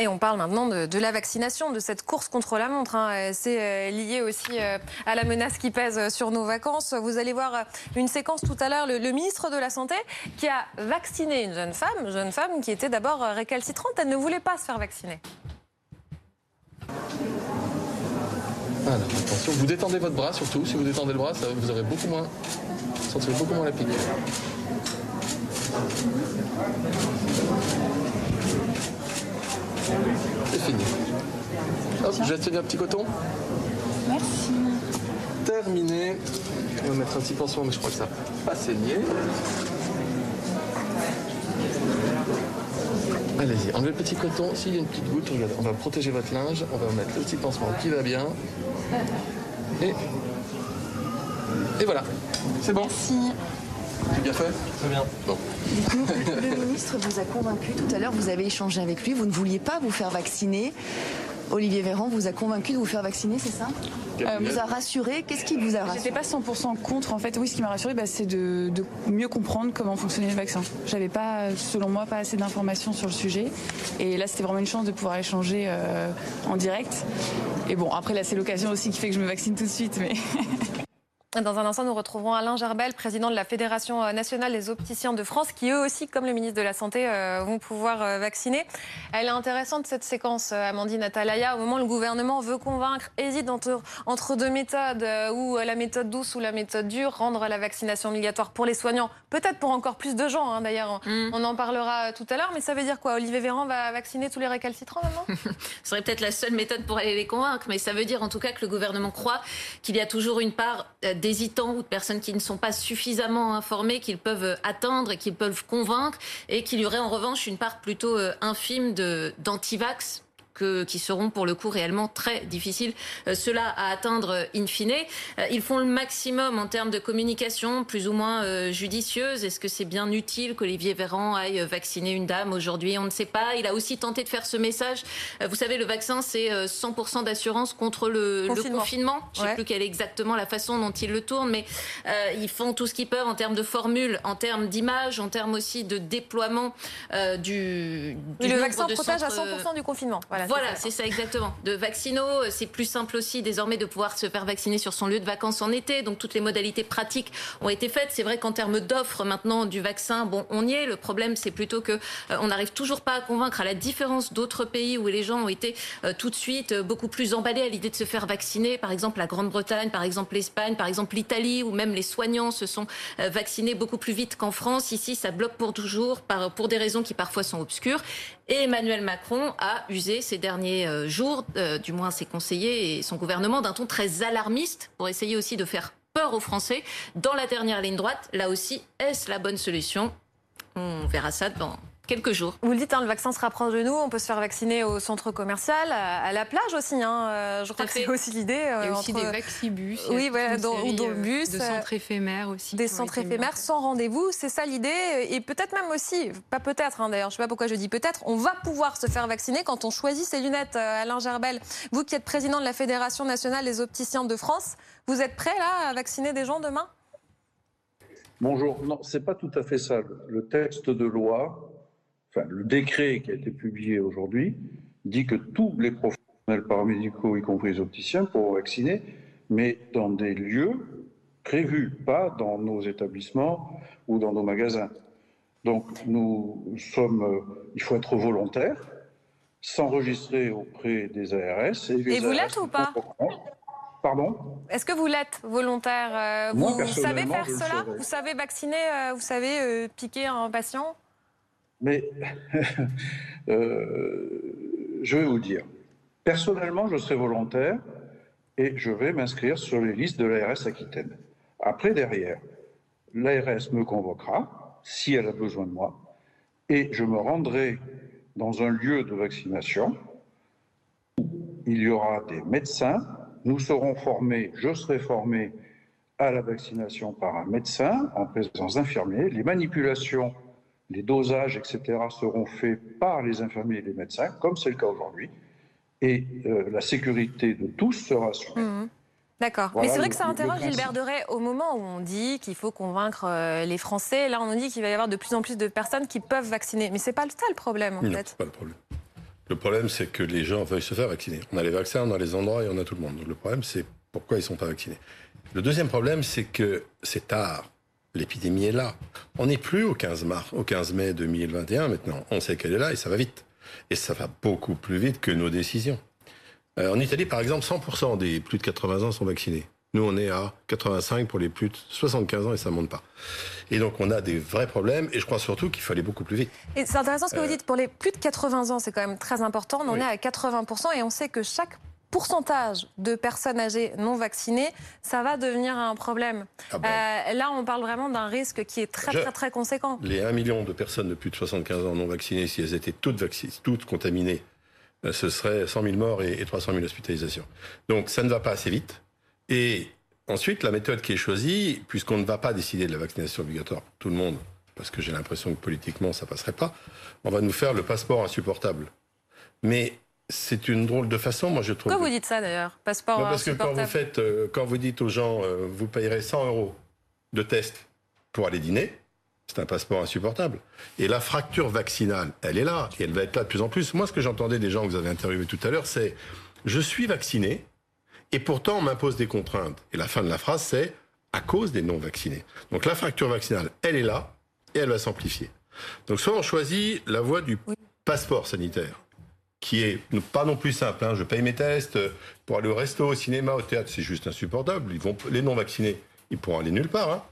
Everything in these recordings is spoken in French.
Et on parle maintenant de, la vaccination, de cette course contre la montre. Hein. C'est euh, lié aussi euh, à la menace qui pèse sur nos vacances. Vous allez voir une séquence tout à l'heure, le, ministre de la Santé qui a vacciné une jeune femme, jeune femme qui était d'abord récalcitrante. Elle ne voulait pas se faire vacciner. Alors attention, vous détendez votre bras surtout. Si vous détendez le bras, vous aurez beaucoup moins, sentirez beaucoup moins la piqûre. C'est fini. Je un petit coton. Merci. Terminé. On va mettre un petit pansement, mais je crois que ça n'a pas saigné. Allez-y, enlevez le petit coton. S'il y a une petite goutte, regardez, on va protéger votre linge. On va mettre le petit pansement qui va bien. Et, et voilà, c'est bon. Merci. J'ai bien fait Très bien. Bon. le ministre vous a convaincu tout à l'heure, vous avez échangé avec lui, vous ne vouliez pas vous faire vacciner. Olivier Véran vous a convaincu de vous faire vacciner, c'est ça euh, Vous a rassuré Qu'est-ce qui vous a rassuré J'étais pas 100% contre. En fait, oui, ce qui m'a rassuré, bah, c'est de, mieux comprendre comment fonctionnait le vaccin. J'avais pas, selon moi, pas assez d'informations sur le sujet. Et là, c'était vraiment une chance de pouvoir échanger euh, en direct. Et bon, après, là, c'est l'occasion aussi qui fait que je me vaccine tout de suite. Mais Dans un instant, nous retrouverons Alain Gerbel, président de la Fédération euh, nationale des opticiens de France, qui eux aussi, comme le ministre de la Santé, euh, vont pouvoir euh, vacciner. Elle est intéressante cette séquence, Amandine Atalaya. Au moment où le gouvernement veut convaincre, hésite entre, entre deux méthodes, ou la méthode douce ou la méthode dure, rendre la vaccination obligatoire pour les soignants, peut-être pour encore plus de gens. Hein, d'ailleurs, mm. on en parlera tout à l'heure. Mais ça veut dire quoi? Olivier Véran va vacciner tous les récalcitrants maintenant Ce serait peut-être la seule méthode pour aller les convaincre, mais ça veut dire en tout cas que le gouvernement croit qu'il y a toujours une part d'hésitants ou de personnes qui ne sont pas suffisamment informées qu'ils peuvent atteindre et qu'ils peuvent convaincre et qu'il y aurait en revanche une part plutôt euh, infime d'antivax qui seront pour le coup réellement très difficiles, euh, cela à atteindre euh, in fine. Euh, ils font le maximum en termes de communication, plus ou moins judicieuse. Est-ce que c'est bien utile qu'Olivier Véran aille vacciner une dame aujourd'hui? On ne sait pas. Il a aussi tenté de faire ce message. Vous savez, le vaccin, c'est 100% d'assurance contre le confinement. Je ne sais plus quelle est exactement la façon dont ils le tournent, mais ils font tout ce qu'ils peuvent en termes de formules, en termes d'image, en termes aussi de déploiement du, du. le vaccin protège à 100% du confinement. Voilà. Voilà, c'est ça exactement. De vaccino, c'est plus simple aussi désormais de pouvoir se faire vacciner sur son lieu de vacances en été. Donc toutes les modalités pratiques ont été faites. C'est vrai qu'en termes d'offres maintenant du vaccin, bon, on y est. Le problème, c'est plutôt que euh, on n'arrive toujours pas à convaincre, à la différence d'autres pays où les gens ont été euh, tout de suite euh, beaucoup plus emballés à l'idée de se faire vacciner. Par exemple, la Grande-Bretagne, par exemple l'Espagne, par exemple l'Italie, où même les soignants se sont vaccinés beaucoup plus vite qu'en France. Ici, ça bloque pour toujours, par, pour des raisons qui parfois sont obscures. Et Emmanuel Macron a usé ces derniers euh, jours, euh, du moins ses conseillers et son gouvernement, d'un ton très alarmiste pour essayer aussi de faire peur aux Français. Dans la dernière ligne droite, là aussi, est-ce la bonne solution? On verra ça dans quelques jours. Vous le dites, hein, le vaccin se rapproche de nous. On peut se faire vacciner au centre commercial, à, la plage aussi. Hein. Euh, je crois que c'est aussi l'idée. il y a aussi des vaccibus. Oui, voilà, dans, ou dans le bus. De centres éphémères aussi. Des centres éphémères sans rendez-vous. C'est ça l'idée. Et peut-être même aussi, pas peut-être hein, d'ailleurs, je ne sais pas pourquoi je dis peut-être, on va pouvoir se faire vacciner quand on choisit ses lunettes. Euh, Alain Gerbel, vous qui êtes président de la Fédération nationale des opticiens de France, vous êtes prêt là à vacciner des gens demain? Bonjour. Non, c'est pas tout à fait ça. Le texte de loi le décret qui a été publié aujourd'hui dit que tous les professionnels paramédicaux, y compris les opticiens, pourront vacciner, mais dans des lieux prévus, pas dans nos établissements ou dans nos magasins. Donc nous sommes, euh, il faut être volontaire, s'enregistrer auprès des ARS. Et, vous l'êtes ou pas Pardon? Est-ce que vous l'êtes volontaire euh, Vous savez faire cela? Vous savez vacciner euh, Vous savez piquer un patient? Mais euh, je vais vous dire, personnellement, je serai volontaire et je vais m'inscrire sur les listes de l'ARS Aquitaine. Après, derrière, l'ARS me convoquera si elle a besoin de moi et je me rendrai dans un lieu de vaccination où il y aura des médecins. Nous serons formés, je serai formé à la vaccination par un médecin en présence d'infirmiers. Les manipulations les dosages, etc., seront faits par les infirmiers et les médecins, comme c'est le cas aujourd'hui, et euh, la sécurité de tous sera assurée. Mmh. D'accord. Mais c'est vrai que ça interroge Gilbert Deray au moment où on dit qu'il faut convaincre euh, les Français. Là, on nous dit qu'il va y avoir de plus en plus de personnes qui peuvent vacciner. Mais c'est pas ça le problème, en non, fait. pas le problème. Le problème, c'est que les gens veulent se faire vacciner. On a les vaccins, on a les endroits et on a tout le monde. Donc le problème, c'est pourquoi ils ne sont pas vaccinés. Le deuxième problème, c'est que c'est tard. L'épidémie est là. On n'est plus au 15, mars, au 15 mai 2021 maintenant. On sait qu'elle est là et ça va vite. Et ça va beaucoup plus vite que nos décisions. Euh, en Italie, par exemple, 100% des plus de 80 ans sont vaccinés. Nous, on est à 85 pour les plus de 75 ans et ça ne monte pas. Et donc, on a des vrais problèmes et je crois surtout qu'il fallait beaucoup plus vite. Et c'est intéressant ce que vous euh, dites. Pour les plus de 80 ans, c'est quand même très important. On en est à 80% et on sait que chaque pourcentage de personnes âgées non vaccinées, ça va devenir un problème. Ah ben. euh, là, on parle vraiment d'un risque qui est très, très, très conséquent. Les 1 million de personnes de plus de 75 ans non vaccinées, si elles étaient toutes, toutes contaminées, euh, ce serait 100 000 morts et 300 000 hospitalisations. Donc, ça ne va pas assez vite. Et ensuite, la méthode qui est choisie, puisqu'on ne va pas décider de la vaccination obligatoire pour tout le monde, parce que j'ai l'impression que politiquement, ça passerait pas, on va nous faire le passeport insupportable. Mais c'est une drôle de façon, moi je trouve. Pourquoi vous dites ça d'ailleurs? Passeport Parce que quand vous faites, euh, quand vous dites aux gens, euh, vous payerez 100 euros de test pour aller dîner, c'est un passeport insupportable. Et la fracture vaccinale, elle est là, et elle va être là de plus en plus. Moi, ce que j'entendais des gens que vous avez interviewés tout à l'heure, c'est je suis vacciné, et pourtant on m'impose des contraintes. Et la fin de la phrase, c'est à cause des non-vaccinés. Donc la fracture vaccinale, elle est là, et elle va s'amplifier. Donc soit on choisit la voie du passeport sanitaire qui est pas non plus simple. Hein. Je paye mes tests euh, pour aller au resto, au cinéma, au théâtre, c'est juste insupportable. Ils vont, les non vaccinés, ils pourront aller nulle part. Hein.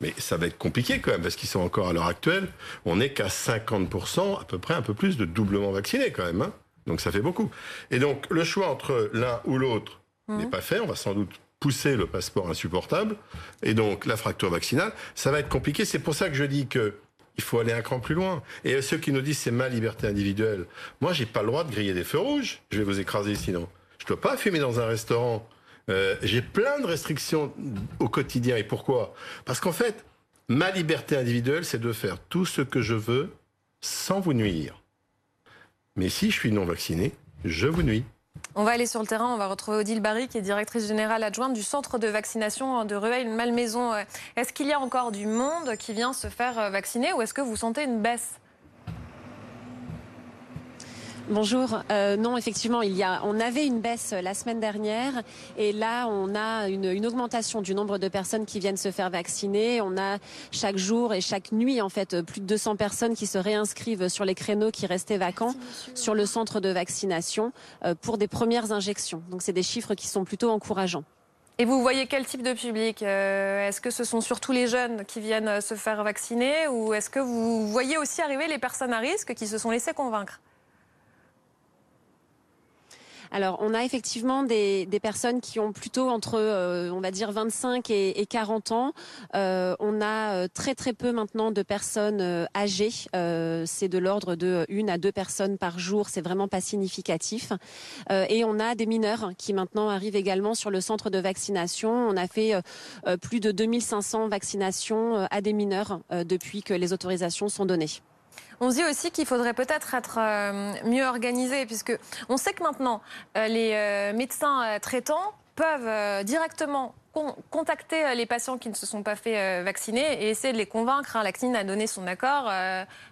Mais ça va être compliqué quand même, parce qu'ils sont encore à l'heure actuelle, on n'est qu'à 50%, à peu près un peu plus de doublement vaccinés quand même. Hein. Donc ça fait beaucoup. Et donc le choix entre l'un ou l'autre mmh. n'est pas fait. On va sans doute pousser le passeport insupportable. Et donc la fracture vaccinale, ça va être compliqué. C'est pour ça que je dis que il faut aller un cran plus loin. Et ceux qui nous disent c'est ma liberté individuelle, moi j'ai pas le droit de griller des feux rouges. Je vais vous écraser sinon. Je dois pas fumer dans un restaurant. Euh, j'ai plein de restrictions au quotidien. Et pourquoi? Parce qu'en fait, ma liberté individuelle, c'est de faire tout ce que je veux sans vous nuire. Mais si je suis non vacciné, je vous nuis. On va aller sur le terrain, on va retrouver Odile Barry, qui est directrice générale adjointe du centre de vaccination de Rueil-Malmaison. Est-ce qu'il y a encore du monde qui vient se faire vacciner ou est-ce que vous sentez une baisse? Bonjour. Euh, non, effectivement, il y a, on avait une baisse la semaine dernière et là, on a une, augmentation du nombre de personnes qui viennent se faire vacciner. On a chaque jour et chaque nuit, en fait, plus de 200 personnes qui se réinscrivent sur les créneaux qui restaient vacants sur le centre de vaccination euh, pour des premières injections. Donc, c'est des chiffres qui sont plutôt encourageants. Et vous voyez quel type de public euh, Est-ce que ce sont surtout les jeunes qui viennent se faire vacciner ou est-ce que vous voyez aussi arriver les personnes à risque qui se sont laissées convaincre? Alors, on a effectivement des, personnes qui ont plutôt entre, euh, on va dire, 25 et, 40 ans. Euh, on a euh, très très peu maintenant de personnes âgées. c'est de l'ordre de une à deux personnes par jour. C'est vraiment pas significatif. et on a des mineurs qui maintenant arrivent également sur le centre de vaccination. On a fait plus de 2500 vaccinations à des mineurs depuis que les autorisations sont données. On dit aussi qu'il faudrait peut-être être, euh, mieux organisé, puisque on sait que maintenant, euh, les euh, médecins traitants peuvent directement contacter les patients qui ne se sont pas fait vacciner et essayer de les convaincre. Hein. La CNIL a donné son accord,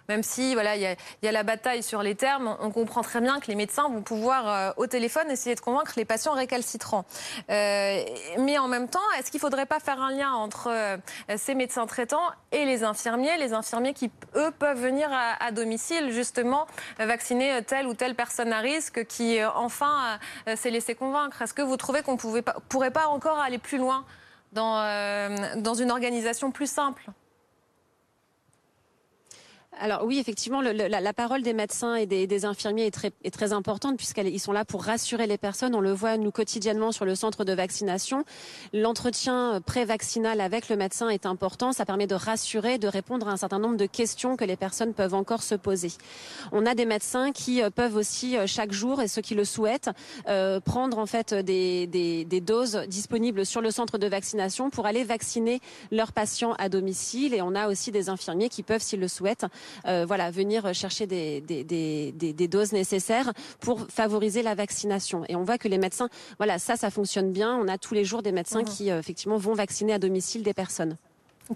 même si voilà, il y, a la bataille sur les termes. On comprend très bien que les médecins vont pouvoir au téléphone essayer de convaincre les patients récalcitrants. mais en même temps, est-ce qu'il ne faudrait pas faire un lien entre ces médecins traitants et les infirmiers, les infirmiers qui eux peuvent venir à, domicile justement vacciner telle ou telle personne à risque qui enfin s'est laissé convaincre? Est-ce que vous trouvez qu'on ne pourrait pas encore aller plus loin dans, euh, dans une organisation plus simple alors oui, effectivement, la, parole des médecins et des, infirmiers est très, est très importante puisqu'ils sont là pour rassurer les personnes. On le voit, nous, quotidiennement sur le centre de vaccination. L'entretien pré-vaccinal avec le médecin est important. Ça permet de rassurer, de répondre à un certain nombre de questions que les personnes peuvent encore se poser. On a des médecins qui euh, peuvent aussi, euh, chaque jour, et ceux qui le souhaitent, euh, prendre en fait des, des, doses disponibles sur le centre de vaccination pour aller vacciner leurs patients à domicile. Et on a aussi des infirmiers qui peuvent, s'ils le souhaitent, euh, voilà, venir chercher des, des, doses nécessaires pour favoriser la vaccination. Et on voit que les médecins, voilà, ça, ça fonctionne bien. On a tous les jours des médecins mmh. qui, euh, effectivement, vont vacciner à domicile des personnes.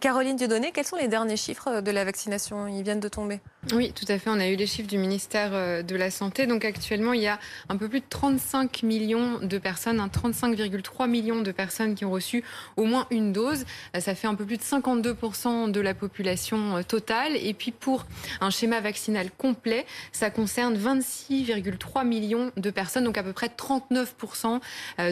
Caroline Dieudonné, quels sont les derniers chiffres de la vaccination? Ils viennent de tomber. Oui, tout à fait. On a eu les chiffres du ministère euh, de la Santé. Donc actuellement, il y a un peu plus de 35 millions de personnes, 35,3 millions de personnes qui ont reçu au moins une dose. Euh, ça fait un peu plus de 52% de la population euh, totale. Et puis pour un schéma vaccinal complet, ça concerne 26,3 millions de personnes, donc à peu près 39%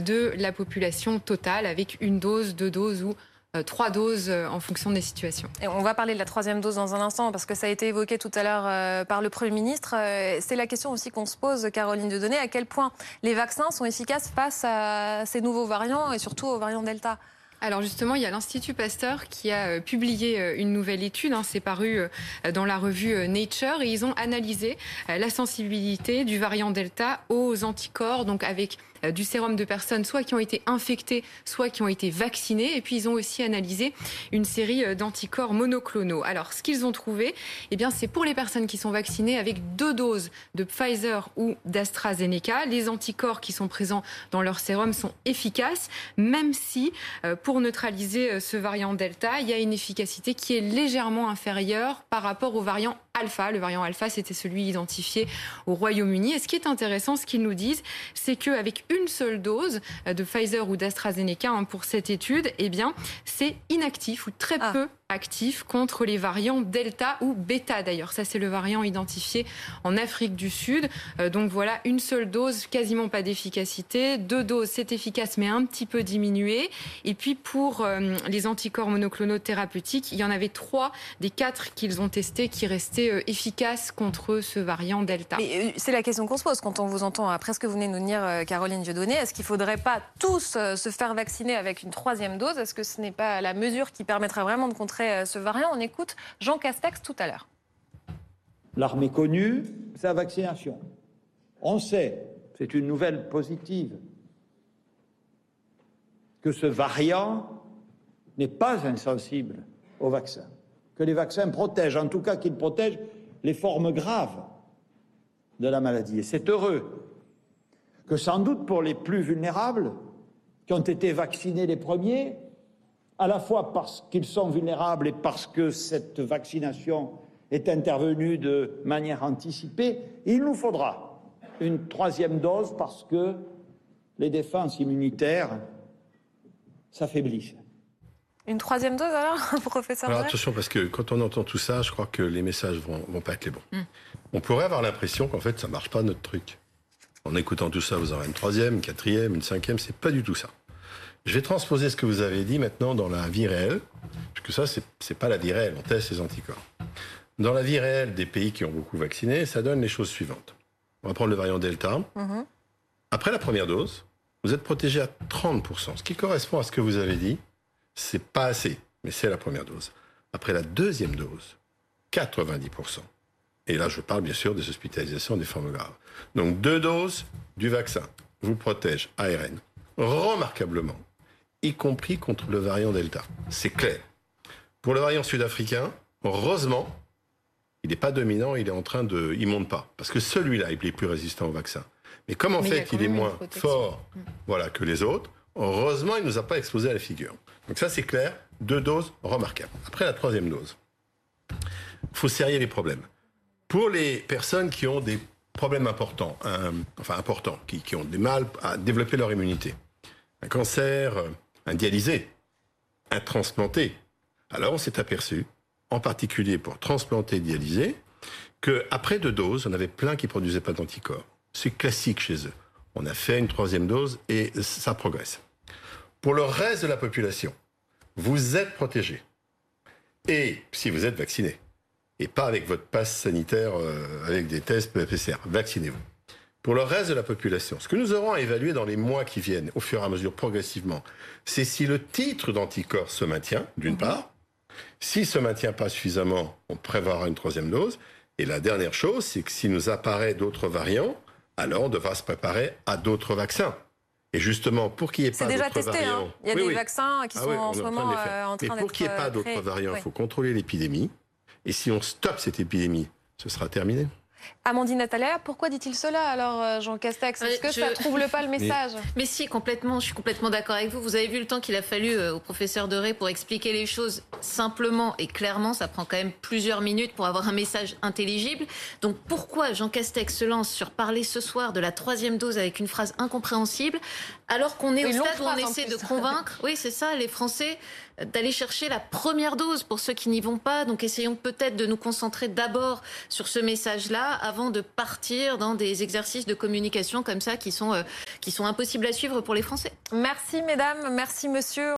de la population totale avec une dose, deux doses ou trois doses euh, en fonction des situations. Et on va parler de la troisième dose dans un instant parce que ça a été évoqué tout à l'heure euh, par le Premier ministre. C'est la question aussi qu'on se pose, Caroline Dieudonné, à quel point les vaccins sont efficaces face à ces nouveaux variants et surtout aux variants Delta alors justement, il y a l'Institut Pasteur qui a publié une nouvelle étude, hein, c'est paru dans la revue Nature, et ils ont analysé la sensibilité du variant Delta aux anticorps, donc avec euh, du sérum de personnes soit qui ont été infectées, soit qui ont été vaccinées. Et puis ils ont aussi analysé une série euh, d'anticorps monoclonaux. Alors ce qu'ils ont trouvé, eh bien c'est pour les personnes qui sont vaccinées avec deux doses de Pfizer ou d'AstraZeneca, les anticorps qui sont présents dans leur sérum sont efficaces, même si euh, pour neutraliser ce variant Delta, il y a une efficacité qui est légèrement inférieure par rapport au variant alpha. Le variant alpha, c'était celui identifié au Royaume-Uni. Et ce qui est intéressant, ce qu'ils nous disent, c'est qu'avec une seule dose de Pfizer ou d'AstraZeneca hein, pour cette étude, eh bien, c'est inactif ou très ah. peu actif contre les variants Delta ou Beta d'ailleurs. Ça, c'est le variant identifié en Afrique du Sud. Euh, donc voilà, une seule dose, quasiment pas d'efficacité. Deux doses, c'est efficace, mais un petit peu diminué. Et puis pour euh, les anticorps monoclonaux thérapeutiques, il y en avait trois des quatre qu'ils ont testés qui restaient euh, efficaces contre ce variant Delta. C'est la question qu'on se pose quand on vous entend, après ce que vous venez de nous dire, Caroline Dieudonné. Est-ce qu'il ne faudrait pas tous se faire vacciner avec une troisième dose? Est-ce que ce n'est pas la mesure qui permettra vraiment de contrer euh, ce variant. On écoute Jean Castex tout à l'heure. L'armée connue, la vaccination. On sait, c'est une nouvelle positive, que ce variant n'est pas insensible au vaccin, que les vaccins protègent, en tout cas qu'ils protègent les formes graves de la maladie. Et c'est heureux que sans doute pour les plus vulnérables, qui ont été vaccinés les premiers, à la fois parce qu'ils sont vulnérables et parce que cette vaccination est intervenue de manière anticipée, il nous faudra une troisième dose parce que les défenses immunitaires s'affaiblissent. Une troisième dose alors, professeur Alors attention, parce que quand on entend tout ça, je crois que les messages vont, vont pas être les bons. Hmm. On pourrait avoir l'impression qu'en fait, ça marche pas notre truc. En écoutant tout ça, vous aurez une troisième, une quatrième, une cinquième, c'est pas du tout ça. Je vais transposer ce que vous avez dit maintenant dans la vie réelle, puisque ça, c'est n'est pas la vie réelle, on teste les anticorps. Dans la vie réelle des pays qui ont beaucoup vacciné, ça donne les choses suivantes. On va prendre le variant Delta. Mhm. Après la première dose, vous êtes protégé à 30%, ce qui correspond à ce que vous avez dit. C'est pas assez, mais c'est la première dose. Après la deuxième dose, 90%. Et là, je parle bien sûr des hospitalisations des formes graves. Donc deux doses du vaccin vous protègent ARN remarquablement y compris contre le variant Delta. C'est clair. Pour le variant sud-africain, heureusement, il n'est pas dominant, il est en train de, il monte pas, parce que celui-là, il est plus résistant au vaccin. Mais comme en fait, il, est moins fort, mm. voilà, que les autres, heureusement, il nous a pas explosé à la figure. Donc ça, c'est clair. Deux doses remarquables. Après la troisième dose, faut serrer les problèmes. Pour les personnes qui ont des problèmes importants, enfin importants, qui, qui ont des mal à développer leur immunité, un cancer, un dialysé, un transplanté. Alors on s'est aperçu, en particulier pour transplanter dialysé, qu'après deux doses, on avait plein qui produisaient pas d'anticorps. C'est classique chez eux. On a fait une troisième dose et ça progresse. Pour le reste de la population, vous êtes protégé. Et si vous êtes vacciné, et pas avec votre passe sanitaire euh, avec des tests PCR, vaccinez-vous. Pour le reste de la population, ce que nous aurons à évaluer dans les mois qui viennent, au fur et à mesure progressivement, c'est si le titre d'anticorps se maintient, d'une mhm. part. S'il se maintient pas suffisamment, on prévoira une troisième dose. Et la dernière chose, c'est que s'il nous apparaît d'autres variants, alors on devra se préparer à d'autres vaccins. Et justement, pour qu'il n'y ait pas d'autres variants... C'est déjà testé, hein il y a des vaccins qui ah sont en ce moment euh, en train d'être... pour qu'il n'y ait pas euh, d'autres variants, il faut contrôler l'épidémie. Et si on stoppe cette épidémie, ce sera terminé. Amandine Atala, pourquoi dit-il cela alors, euh, Jean Castex? Est-ce que ça trouble pas le message mais... si, complètement. Je suis complètement d'accord avec vous. Vous avez vu le temps qu'il a fallu euh, au professeur Doré pour expliquer les choses simplement et clairement. Ça prend quand même plusieurs minutes pour avoir un message intelligible. Donc pourquoi Jean Castex se lance sur parler ce soir de la troisième dose avec une phrase incompréhensible alors qu'on est au stade où on essaie de convaincre, oui c'est ça, les Français d'aller chercher la première dose pour ceux qui n'y vont pas. Donc essayons peut-être de nous concentrer d'abord sur ce message-là avant de partir dans des exercices de communication comme ça qui sont, euh, qui sont impossibles à suivre pour les Français. Merci mesdames, merci monsieur.